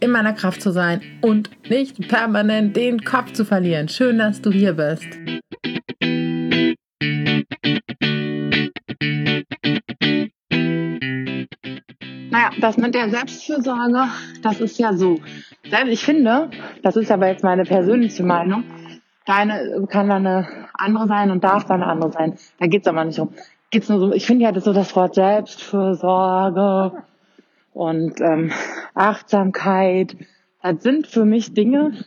in meiner Kraft zu sein und nicht permanent den Kopf zu verlieren. Schön, dass du hier bist. Naja, das mit der Selbstfürsorge, das ist ja so. Ich finde, das ist aber jetzt meine persönliche Meinung, deine kann dann eine andere sein und darf dann eine andere sein. Da geht es aber nicht um. Geht's nur so, ich finde ja so das Wort Selbstfürsorge und ähm, Achtsamkeit, das sind für mich Dinge,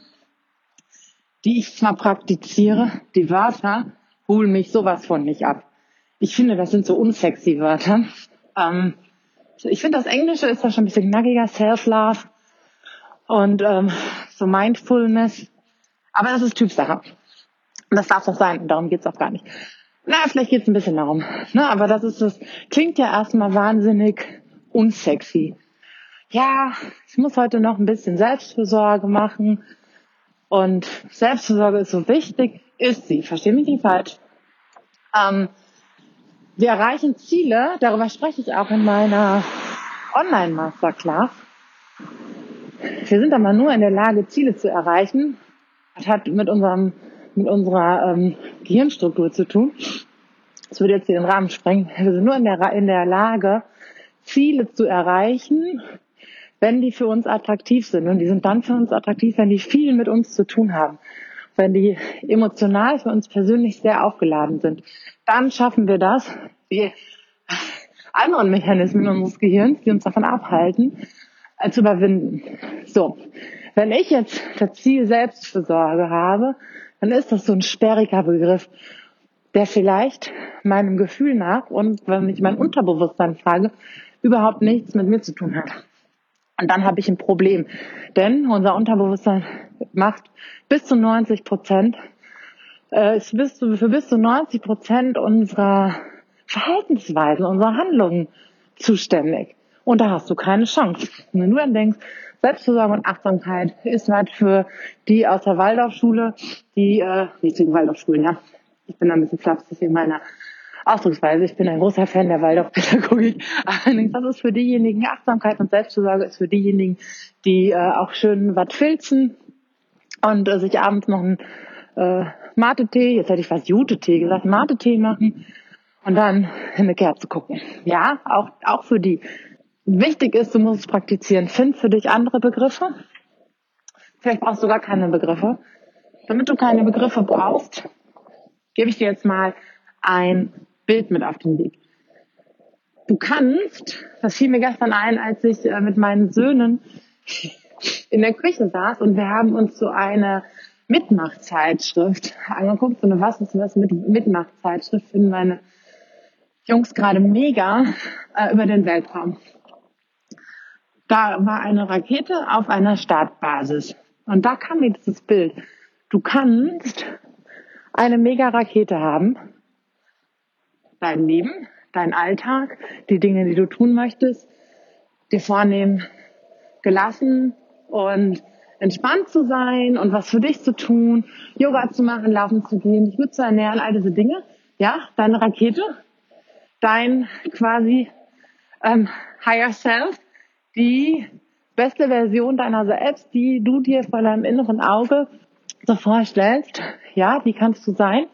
die ich zwar praktiziere, die Wörter holen mich sowas von nicht ab. Ich finde, das sind so unsexy Wörter. Ähm, ich finde, das Englische ist da schon ein bisschen knackiger, Self-Love und ähm, so Mindfulness. Aber das ist Typsache. Und das darf doch sein. Darum geht's auch gar nicht. Na, vielleicht geht's ein bisschen darum. Ne, aber das ist das, klingt ja erstmal wahnsinnig unsexy. Ja, ich muss heute noch ein bisschen Selbstfürsorge machen. Und Selbstfürsorge ist so wichtig, ist sie. Verstehe mich nicht falsch. Ähm, wir erreichen Ziele, darüber spreche ich auch in meiner Online-Masterclass. Wir sind aber nur in der Lage, Ziele zu erreichen. Das hat mit unserem, mit unserer ähm, Gehirnstruktur zu tun. Das würde jetzt hier den Rahmen sprengen. Wir sind nur in der, in der Lage, Ziele zu erreichen, wenn die für uns attraktiv sind. Und die sind dann für uns attraktiv, wenn die viel mit uns zu tun haben. Wenn die emotional für uns persönlich sehr aufgeladen sind. Dann schaffen wir das, die anderen Mechanismen unseres Gehirns, die uns davon abhalten, äh, zu überwinden. So. Wenn ich jetzt das Ziel Selbstversorge habe, dann ist das so ein sperriger Begriff der vielleicht meinem Gefühl nach und wenn ich mein Unterbewusstsein frage, überhaupt nichts mit mir zu tun hat. Und dann habe ich ein Problem. Denn unser Unterbewusstsein macht bis zu 90 Prozent, äh, ist bis zu, für bis zu 90 Prozent unserer Verhaltensweisen, unserer Handlungen zuständig. Und da hast du keine Chance. Wenn du dann denkst, Selbstversorgung und Achtsamkeit ist halt für die aus der Waldorfschule, die, äh, nicht den Waldorfschulen, ja, ich bin ein bisschen flapsig in meiner Ausdrucksweise. Ich bin ein großer Fan der Waldorfpädagogik. Allerdings, das ist für diejenigen, Achtsamkeit und Selbstversorgung ist für diejenigen, die äh, auch schön was filzen und äh, sich abends noch einen äh, Mate-Tee, jetzt hätte ich fast Jute-Tee gesagt, Mate-Tee machen und dann in eine Kerze gucken. Ja, auch, auch für die. Wichtig ist, du musst es praktizieren. Find für dich andere Begriffe. Vielleicht brauchst du gar keine Begriffe. Damit du keine Begriffe brauchst, gebe ich dir jetzt mal ein Bild mit auf den Weg. Du kannst, das fiel mir gestern ein, als ich äh, mit meinen Söhnen in der Küche saß und wir haben uns so eine Mitmachzeitschrift angeguckt, so eine Was ist was mit Mitmachzeitschrift finden meine Jungs gerade mega äh, über den Weltraum. Da war eine Rakete auf einer Startbasis und da kam mir dieses Bild. Du kannst eine mega Rakete haben. Dein Leben, dein Alltag, die Dinge, die du tun möchtest, dir vornehmen, gelassen und entspannt zu sein und was für dich zu tun, Yoga zu machen, laufen zu gehen, dich gut zu ernähren, all diese Dinge. Ja, deine Rakete, dein quasi ähm, Higher Self, die beste Version deiner selbst, die du dir vor deinem inneren Auge so vorstellst, ja, die kannst du sein.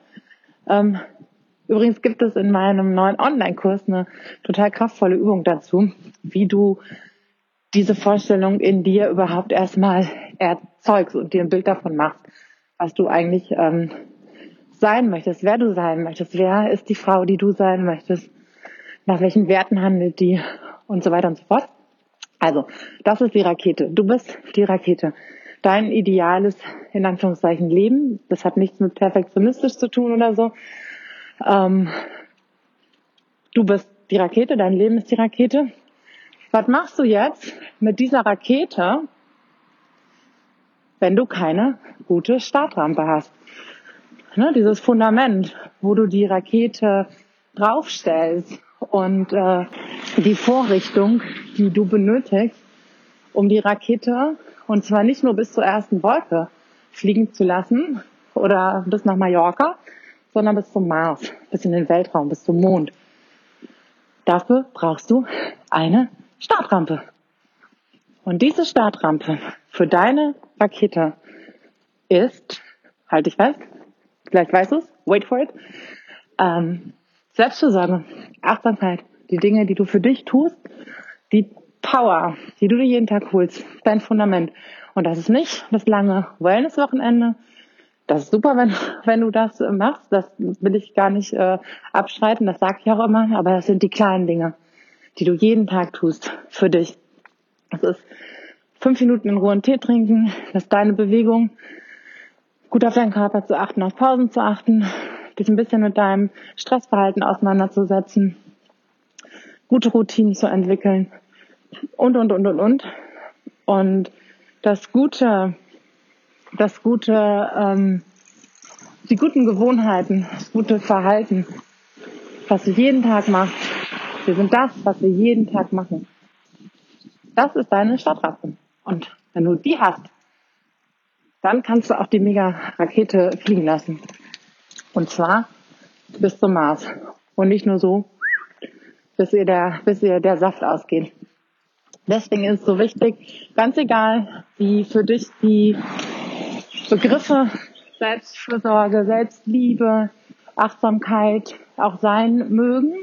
Ähm, übrigens gibt es in meinem neuen Online-Kurs eine total kraftvolle Übung dazu, wie du diese Vorstellung in dir überhaupt erstmal erzeugst und dir ein Bild davon machst, was du eigentlich ähm, sein möchtest, wer du sein möchtest, wer ist die Frau, die du sein möchtest, nach welchen Werten handelt die und so weiter und so fort. Also, das ist die Rakete. Du bist die Rakete dein ideales, in Anführungszeichen, Leben. Das hat nichts mit perfektionistisch zu tun oder so. Ähm, du bist die Rakete, dein Leben ist die Rakete. Was machst du jetzt mit dieser Rakete, wenn du keine gute Startrampe hast. Ne, dieses Fundament, wo du die Rakete draufstellst und äh, die Vorrichtung, die du benötigst, um die Rakete, und zwar nicht nur bis zur ersten Wolke fliegen zu lassen oder bis nach Mallorca, sondern bis zum Mars, bis in den Weltraum, bis zum Mond. Dafür brauchst du eine Startrampe. Und diese Startrampe für deine Rakete ist, halte ich fest, vielleicht weißt du es, wait for it, ähm, Selbstversorgung, Achtsamkeit, die Dinge, die du für dich tust, die Power, die du dir jeden Tag holst, dein Fundament. Und das ist nicht das lange Wellness-Wochenende. Das ist super, wenn, wenn du das machst. Das will ich gar nicht äh, abstreiten, das sage ich auch immer. Aber das sind die kleinen Dinge, die du jeden Tag tust für dich. Das ist fünf Minuten in Ruhe einen Tee trinken, das ist deine Bewegung, gut auf deinen Körper zu achten, auf Pausen zu achten, dich ein bisschen mit deinem Stressverhalten auseinanderzusetzen, gute Routinen zu entwickeln und, und, und, und, und. Und das Gute, das Gute, ähm, die guten Gewohnheiten, das gute Verhalten, was du jeden Tag machst, wir sind das, was wir jeden Tag machen. Das ist deine Stadtratte. Und wenn du die hast, dann kannst du auch die Mega-Rakete fliegen lassen. Und zwar bis zum Mars. Und nicht nur so, bis ihr der, bis ihr der Saft ausgeht. Deswegen ist es so wichtig, ganz egal, wie für dich die Begriffe. Selbstfürsorge, Selbstliebe, Achtsamkeit auch sein mögen,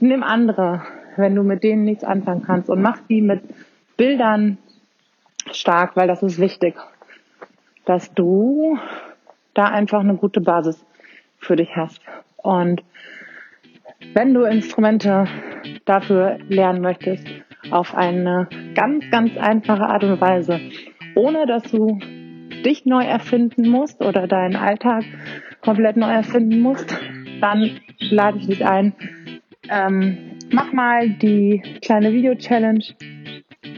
nimm andere, wenn du mit denen nichts anfangen kannst. Und mach die mit Bildern stark, weil das ist wichtig, dass du da einfach eine gute Basis für dich hast. Und wenn du Instrumente dafür lernen möchtest, auf eine ganz, ganz einfache Art und Weise, ohne dass du dich neu erfinden musst oder deinen Alltag komplett neu erfinden musst, dann lade ich dich ein. Ähm, mach mal die kleine Video-Challenge,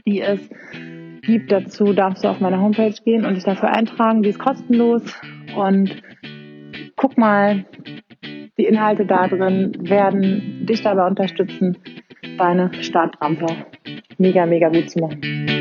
die es gibt. Dazu darfst du auf meine Homepage gehen und dich dafür eintragen. Die ist kostenlos und guck mal, die Inhalte da drin werden dich dabei unterstützen, deine Startrampe mega, mega gut zu machen.